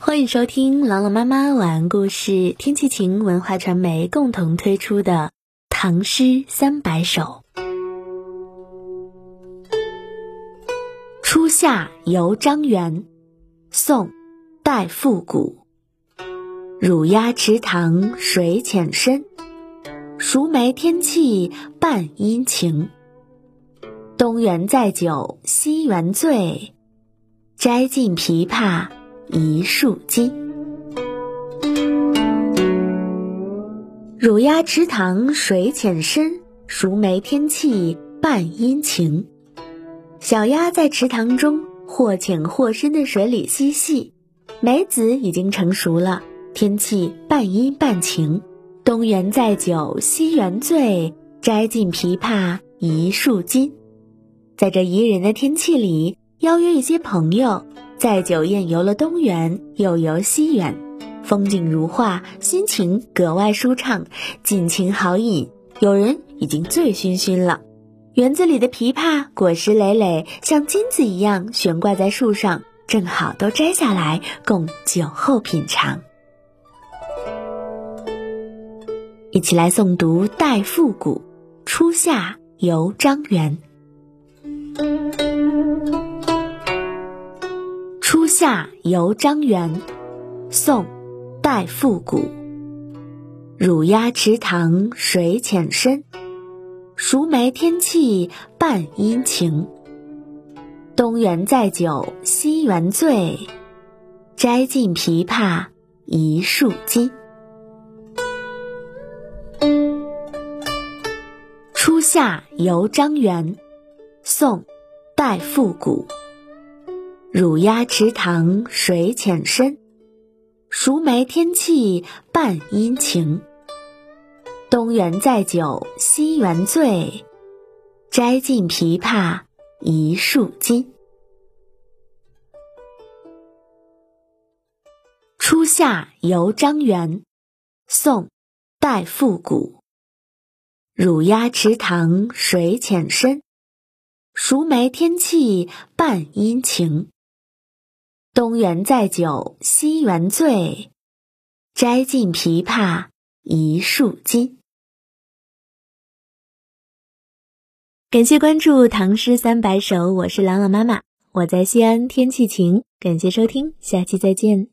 欢迎收听朗朗妈妈晚安故事，天气晴文化传媒共同推出的《唐诗三百首》。初夏游张园，宋·戴复古。乳鸭池塘水浅深，熟梅天气半阴晴。东园载酒西园醉，摘尽琵琶。一树金，乳鸭池塘水浅深，熟梅天气半阴晴。小鸭在池塘中或浅或深的水里嬉戏，梅子已经成熟了，天气半阴半晴。东园载酒西园醉，摘尽枇杷一树金。在这宜人的天气里，邀约一些朋友。在酒宴游了东园，又游西园，风景如画，心情格外舒畅，尽情好饮。有人已经醉醺醺了。园子里的枇杷果实累累，像金子一样悬挂在树上，正好都摘下来供酒后品尝。一起来诵读戴复古《初夏游张园》。初夏游张园，宋·戴复古。乳鸭池塘水浅深，熟梅天气半阴晴。东园载酒西园醉，摘尽枇杷一树金。初夏游张园，宋·戴复古。乳鸭池塘水浅深，熟梅天气半阴晴。东园载酒西园醉，摘尽枇杷一树金。初夏游张园，宋·戴复古。乳鸭池塘水浅深，熟梅天气半阴晴。东园载酒西园醉，摘尽枇杷一树金。感谢关注《唐诗三百首》，我是朗朗妈妈，我在西安，天气晴。感谢收听，下期再见。